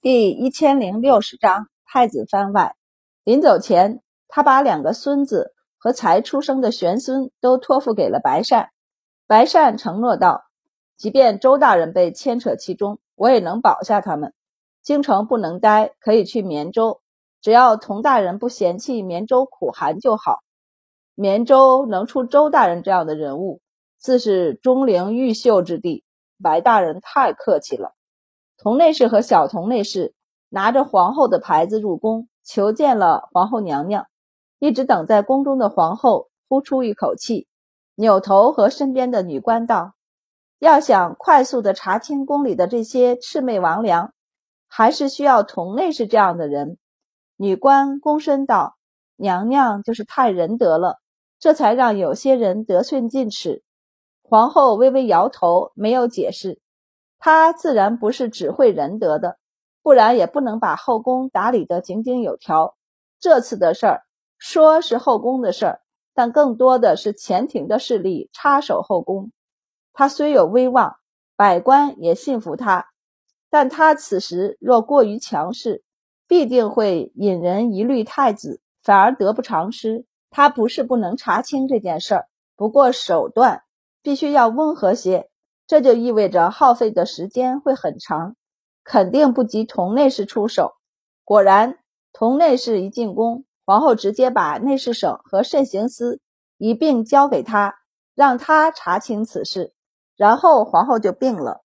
第一千零六十章太子番外。临走前，他把两个孙子和才出生的玄孙都托付给了白善。白善承诺道：“即便周大人被牵扯其中，我也能保下他们。京城不能待，可以去绵州，只要佟大人不嫌弃绵州苦寒就好。绵州能出周大人这样的人物，自是钟灵毓秀之地。白大人太客气了。”同内侍和小同内侍拿着皇后的牌子入宫求见了皇后娘娘，一直等在宫中的皇后呼出一口气，扭头和身边的女官道：“要想快速的查清宫里的这些魑魅魍魉，还是需要同内侍这样的人。”女官躬身道：“娘娘就是太仁德了，这才让有些人得寸进尺。”皇后微微摇头，没有解释。他自然不是只会仁德的，不然也不能把后宫打理得井井有条。这次的事儿说是后宫的事儿，但更多的是前庭的势力插手后宫。他虽有威望，百官也信服他，但他此时若过于强势，必定会引人疑虑太子，反而得不偿失。他不是不能查清这件事儿，不过手段必须要温和些。这就意味着耗费的时间会很长，肯定不及同内侍出手。果然，同内侍一进宫，皇后直接把内侍省和慎刑司一并交给他，让他查清此事。然后皇后就病了，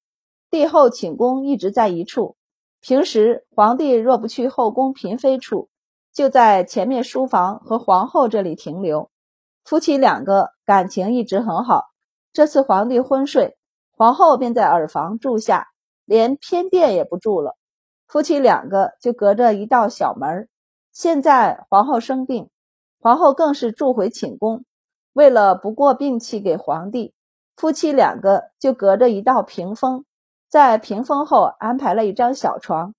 帝后寝宫一直在一处。平时皇帝若不去后宫嫔妃处，就在前面书房和皇后这里停留。夫妻两个感情一直很好。这次皇帝昏睡。皇后便在耳房住下，连偏殿也不住了。夫妻两个就隔着一道小门。现在皇后生病，皇后更是住回寝宫。为了不过病气给皇帝，夫妻两个就隔着一道屏风，在屏风后安排了一张小床。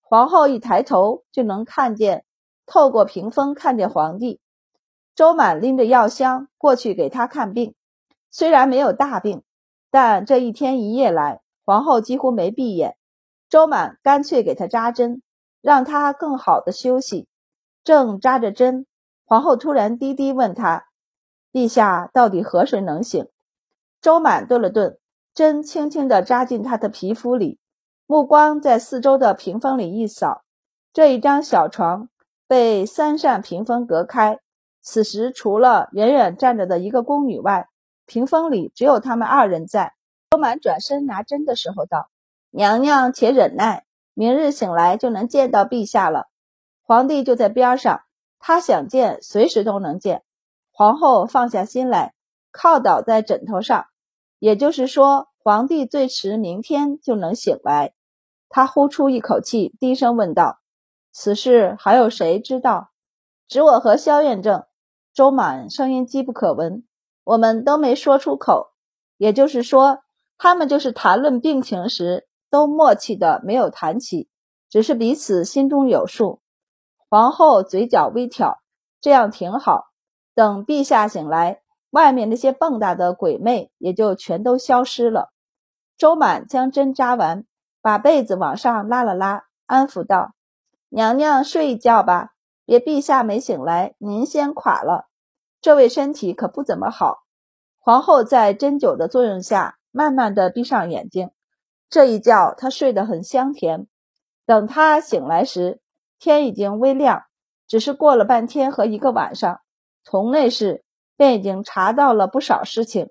皇后一抬头就能看见，透过屏风看见皇帝。周满拎着药箱过去给他看病，虽然没有大病。但这一天一夜来，皇后几乎没闭眼。周满干脆给她扎针，让她更好的休息。正扎着针，皇后突然低低问他：“陛下到底何时能醒？”周满顿了顿，针轻轻地扎进他的皮肤里，目光在四周的屏风里一扫。这一张小床被三扇屏风隔开，此时除了远远站着的一个宫女外，屏风里只有他们二人在。周满转身拿针的时候道：“娘娘且忍耐，明日醒来就能见到陛下了。皇帝就在边上，他想见随时都能见。”皇后放下心来，靠倒在枕头上。也就是说，皇帝最迟明天就能醒来。他呼出一口气，低声问道：“此事还有谁知道？”“只我和萧院正。”周满声音机不可闻。我们都没说出口，也就是说，他们就是谈论病情时都默契的没有谈起，只是彼此心中有数。皇后嘴角微挑，这样挺好。等陛下醒来，外面那些蹦跶的鬼魅也就全都消失了。周满将针扎完，把被子往上拉了拉，安抚道：“娘娘睡一觉吧，别陛下没醒来，您先垮了。”这位身体可不怎么好。皇后在针灸的作用下，慢慢的闭上眼睛。这一觉，她睡得很香甜。等她醒来时，天已经微亮。只是过了半天和一个晚上，从内侍便已经查到了不少事情。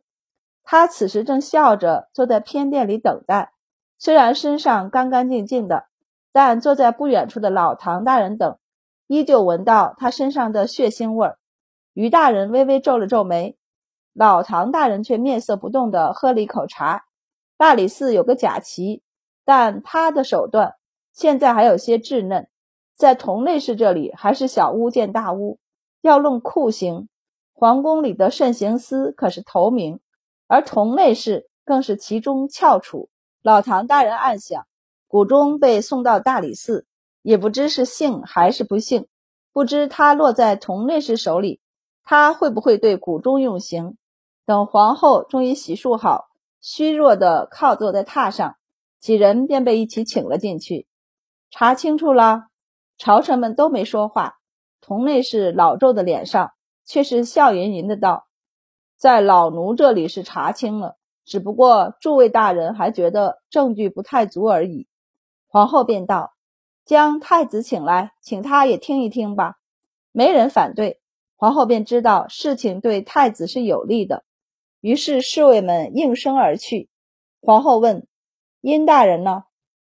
他此时正笑着坐在偏殿里等待，虽然身上干干净净的，但坐在不远处的老唐大人等，依旧闻到他身上的血腥味儿。于大人微微皱了皱眉，老唐大人却面色不动地喝了一口茶。大理寺有个贾琦，但他的手段现在还有些稚嫩，在同内侍这里还是小巫见大巫。要论酷刑，皇宫里的慎刑司可是头名，而同内侍更是其中翘楚。老唐大人暗想，谷中被送到大理寺，也不知是幸还是不幸，不知他落在同内侍手里。他会不会对谷中用刑？等皇后终于洗漱好，虚弱的靠坐在榻上，几人便被一起请了进去。查清楚了。朝臣们都没说话，同内侍老皱的脸上却是笑吟吟的道：“在老奴这里是查清了，只不过诸位大人还觉得证据不太足而已。”皇后便道：“将太子请来，请他也听一听吧。”没人反对，皇后便知道事情对太子是有利的，于是侍卫们应声而去。皇后问：“殷大人呢？”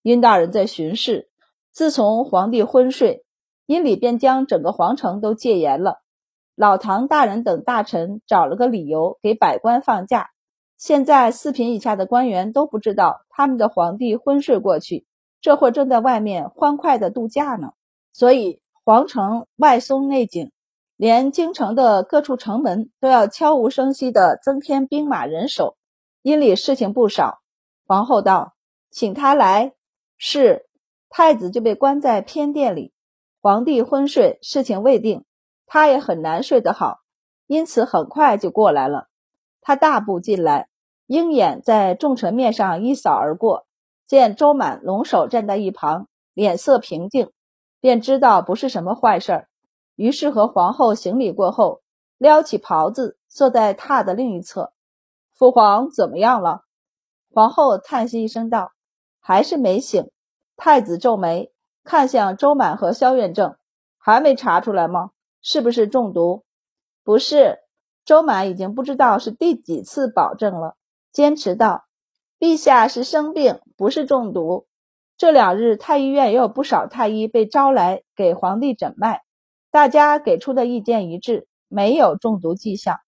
殷大人在巡视。自从皇帝昏睡，殷礼便将整个皇城都戒严了。老唐大人等大臣找了个理由给百官放假。现在四品以下的官员都不知道他们的皇帝昏睡过去，这会正在外面欢快的度假呢。所以皇城外松内紧，连京城的各处城门都要悄无声息地增添兵马人手。因里事情不少。皇后道：“请他来。”是。太子就被关在偏殿里，皇帝昏睡，事情未定，他也很难睡得好，因此很快就过来了。他大步进来，鹰眼在众臣面上一扫而过，见周满龙首站在一旁，脸色平静，便知道不是什么坏事儿。于是和皇后行礼过后，撩起袍子，坐在榻的另一侧。父皇怎么样了？皇后叹息一声道：“还是没醒。”太子皱眉，看向周满和萧院正，还没查出来吗？是不是中毒？不是。周满已经不知道是第几次保证了，坚持道：“陛下是生病，不是中毒。这两日太医院也有不少太医被招来给皇帝诊脉，大家给出的意见一致，没有中毒迹象。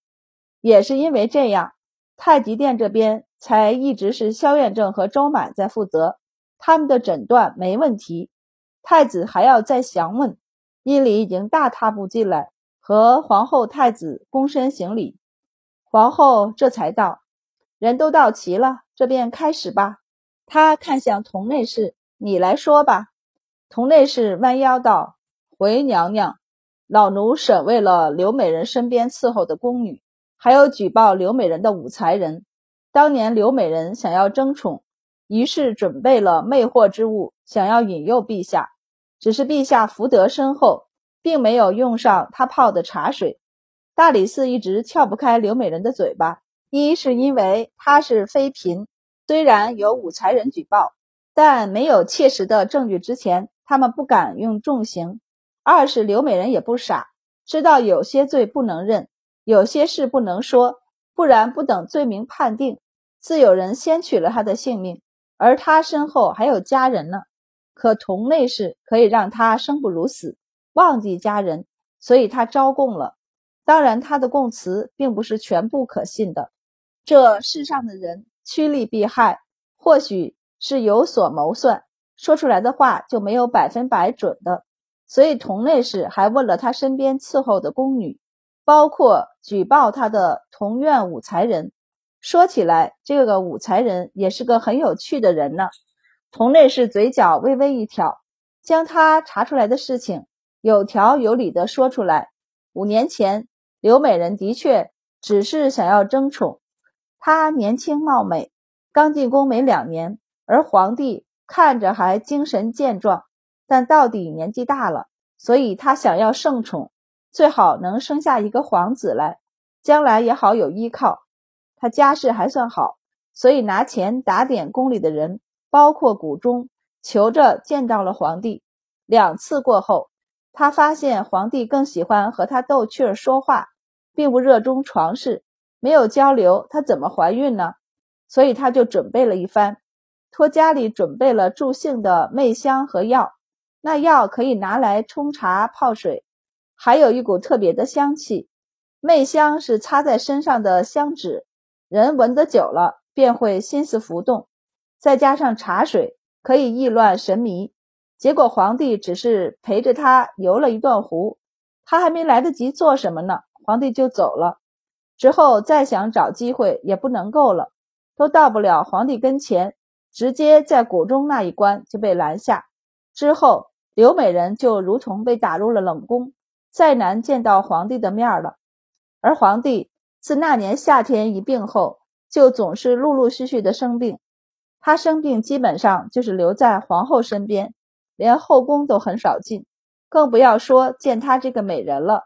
也是因为这样，太极殿这边才一直是萧院正和周满在负责。”他们的诊断没问题，太子还要再详问。殷礼已经大踏步进来，和皇后、太子躬身行礼。皇后这才道：“人都到齐了，这便开始吧。”他看向同内侍：“你来说吧。”同内侍弯腰道：“回娘娘，老奴审问了刘美人身边伺候的宫女，还有举报刘美人的武才人。当年刘美人想要争宠。”于是准备了魅惑之物，想要引诱陛下。只是陛下福德深厚，并没有用上他泡的茶水。大理寺一直撬不开刘美人的嘴巴，一是因为她是妃嫔，虽然有武才人举报，但没有切实的证据之前，他们不敢用重刑；二是刘美人也不傻，知道有些罪不能认，有些事不能说，不然不等罪名判定，自有人先取了他的性命。而他身后还有家人呢，可同类事可以让他生不如死，忘记家人，所以他招供了。当然，他的供词并不是全部可信的。这世上的人趋利避害，或许是有所谋算，说出来的话就没有百分百准的。所以同类事还问了他身边伺候的宫女，包括举报他的同院武才人。说起来，这个武才人也是个很有趣的人呢。同内侍嘴角微微一挑，将他查出来的事情有条有理的说出来。五年前，刘美人的确只是想要争宠。她年轻貌美，刚进宫没两年，而皇帝看着还精神健壮，但到底年纪大了，所以他想要圣宠，最好能生下一个皇子来，将来也好有依靠。他家世还算好，所以拿钱打点宫里的人，包括谷中，求着见到了皇帝。两次过后，他发现皇帝更喜欢和他逗趣儿说话，并不热衷床事，没有交流，他怎么怀孕呢？所以他就准备了一番，托家里准备了助兴的媚香和药，那药可以拿来冲茶泡水，还有一股特别的香气。媚香是擦在身上的香脂。人闻得久了，便会心思浮动，再加上茶水可以意乱神迷。结果皇帝只是陪着他游了一段湖，他还没来得及做什么呢，皇帝就走了。之后再想找机会也不能够了，都到不了皇帝跟前，直接在谷中那一关就被拦下。之后刘美人就如同被打入了冷宫，再难见到皇帝的面了。而皇帝。自那年夏天一病后，就总是陆陆续续的生病。他生病基本上就是留在皇后身边，连后宫都很少进，更不要说见他这个美人了。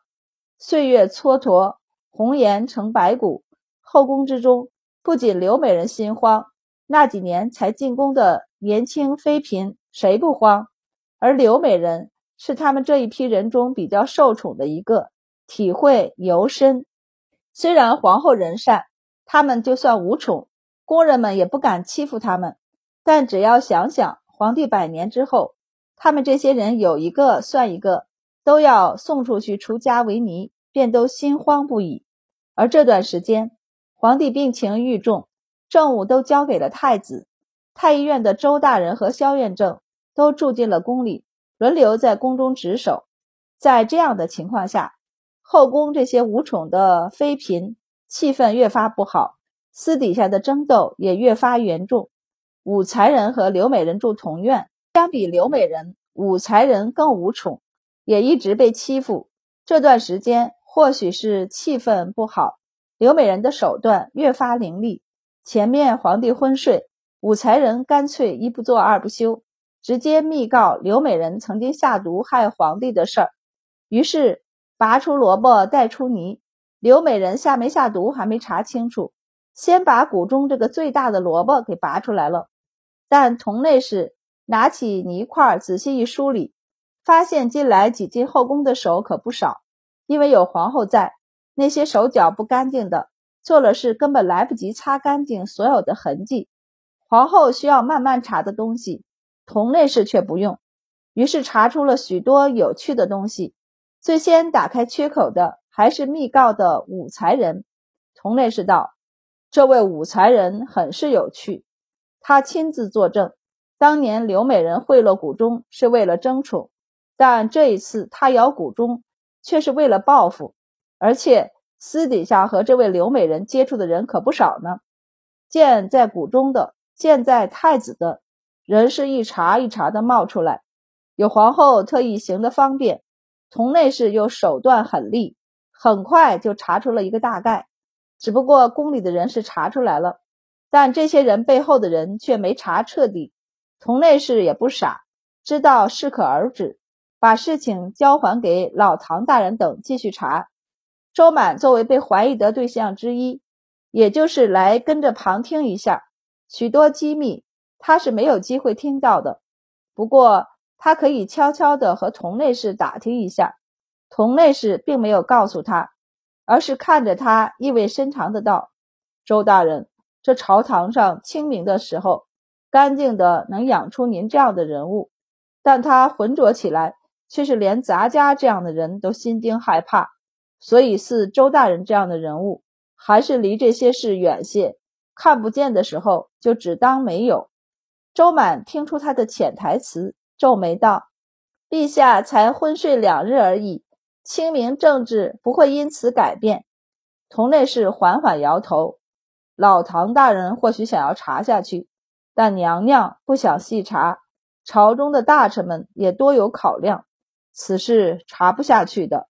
岁月蹉跎，红颜成白骨，后宫之中不仅刘美人心慌，那几年才进宫的年轻妃嫔谁不慌？而刘美人是他们这一批人中比较受宠的一个，体会尤深。虽然皇后人善，他们就算无宠，宫人们也不敢欺负他们。但只要想想皇帝百年之后，他们这些人有一个算一个，都要送出去出家为尼，便都心慌不已。而这段时间，皇帝病情愈重，政务都交给了太子。太医院的周大人和萧院正都住进了宫里，轮流在宫中值守。在这样的情况下，后宫这些无宠的妃嫔气氛越发不好，私底下的争斗也越发严重。武才人和刘美人住同院，相比刘美人，武才人更无宠，也一直被欺负。这段时间，或许是气氛不好，刘美人的手段越发凌厉。前面皇帝昏睡，武才人干脆一不做二不休，直接密告刘美人曾经下毒害皇帝的事儿。于是。拔出萝卜带出泥，刘美人下没下毒还没查清楚，先把谷中这个最大的萝卜给拔出来了。但同内侍拿起泥块仔细一梳理，发现进来挤进后宫的手可不少，因为有皇后在，那些手脚不干净的做了事根本来不及擦干净所有的痕迹。皇后需要慢慢查的东西，同内侍却不用，于是查出了许多有趣的东西。最先打开缺口的还是密告的武才人。同内侍道：“这位武才人很是有趣，他亲自作证，当年刘美人贿赂谷中是为了争宠，但这一次他咬谷中却是为了报复，而且私底下和这位刘美人接触的人可不少呢。见在谷中的，见在太子的人是一茬一茬的冒出来，有皇后特意行的方便。”同内侍又手段狠厉，很快就查出了一个大概。只不过宫里的人是查出来了，但这些人背后的人却没查彻底。同内侍也不傻，知道适可而止，把事情交还给老唐大人等继续查。周满作为被怀疑的对象之一，也就是来跟着旁听一下，许多机密他是没有机会听到的。不过。他可以悄悄地和同内侍打听一下，同内侍并没有告诉他，而是看着他，意味深长的道：“周大人，这朝堂上清明的时候，干净的能养出您这样的人物，但他浑浊起来，却是连咱家这样的人都心惊害怕。所以，似周大人这样的人物，还是离这些事远些，看不见的时候就只当没有。”周满听出他的潜台词。皱眉道：“陛下才昏睡两日而已，清明政治不会因此改变。”同内侍缓缓摇头：“老唐大人或许想要查下去，但娘娘不想细查。朝中的大臣们也多有考量，此事查不下去的。”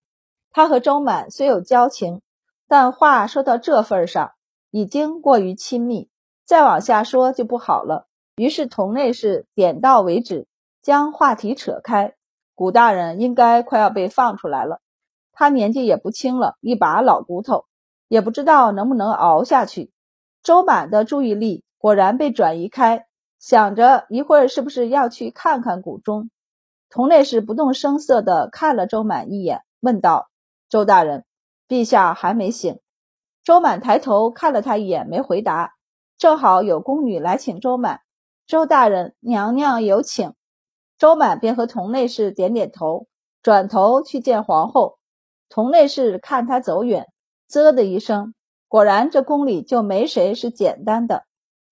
他和周满虽有交情，但话说到这份上，已经过于亲密，再往下说就不好了。于是同内侍点到为止。将话题扯开，古大人应该快要被放出来了。他年纪也不轻了，一把老骨头，也不知道能不能熬下去。周满的注意力果然被转移开，想着一会儿是不是要去看看谷中。同内侍不动声色地看了周满一眼，问道：“周大人，陛下还没醒？”周满抬头看了他一眼，没回答。正好有宫女来请周满：“周大人，娘娘有请。”周满便和同内侍点点头，转头去见皇后。同内侍看他走远，啧的一声。果然，这宫里就没谁是简单的。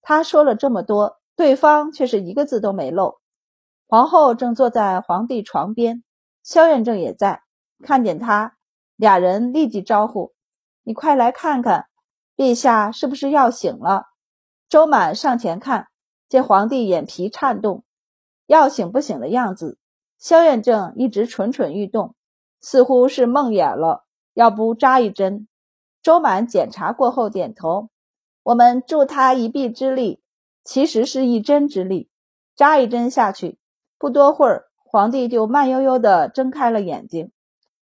他说了这么多，对方却是一个字都没漏。皇后正坐在皇帝床边，萧院正也在，看见他，俩人立即招呼：“你快来看看，陛下是不是要醒了？”周满上前看，见皇帝眼皮颤动。要醒不醒的样子，萧远正一直蠢蠢欲动，似乎是梦魇了。要不扎一针？周满检查过后点头。我们助他一臂之力，其实是一针之力。扎一针下去，不多会儿，皇帝就慢悠悠地睁开了眼睛。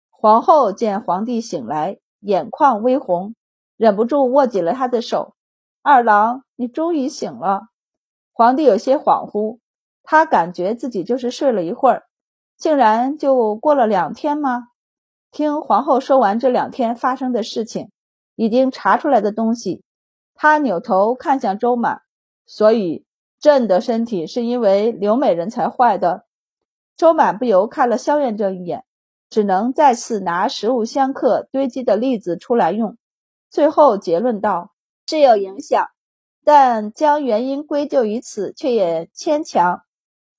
皇后见皇帝醒来，眼眶微红，忍不住握紧了他的手。二郎，你终于醒了。皇帝有些恍惚，他感觉自己就是睡了一会儿，竟然就过了两天吗？听皇后说完这两天发生的事情，已经查出来的东西，他扭头看向周满，所以朕的身体是因为刘美人才坏的。周满不由看了萧远正一眼，只能再次拿食物相克堆积的例子出来用，最后结论道。是有影响，但将原因归咎于此却也牵强。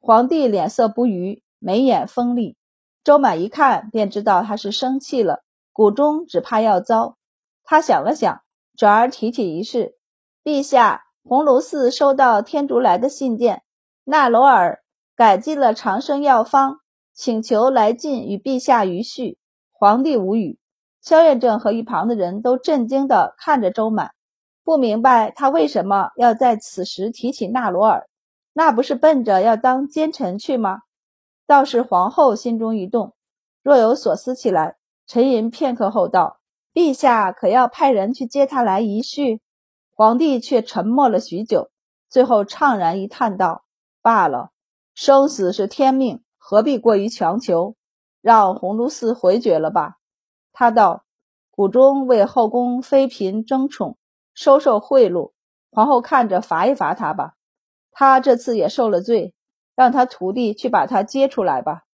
皇帝脸色不愉，眉眼锋利。周满一看便知道他是生气了，谷中只怕要遭。他想了想，转而提起一事：陛下，鸿胪寺收到天竺来的信件，那罗尔改进了长生药方，请求来晋与陛下余叙。皇帝无语，萧彦正和一旁的人都震惊地看着周满。不明白他为什么要在此时提起纳罗尔，那不是奔着要当奸臣去吗？倒是皇后心中一动，若有所思起来，沉吟片刻后道：“陛下可要派人去接他来一叙？”皇帝却沉默了许久，最后怅然一叹道：“罢了，生死是天命，何必过于强求？让鸿胪寺回绝了吧。”他道：“谷中为后宫妃嫔争宠。”收受贿赂，皇后看着罚一罚他吧。他这次也受了罪，让他徒弟去把他接出来吧。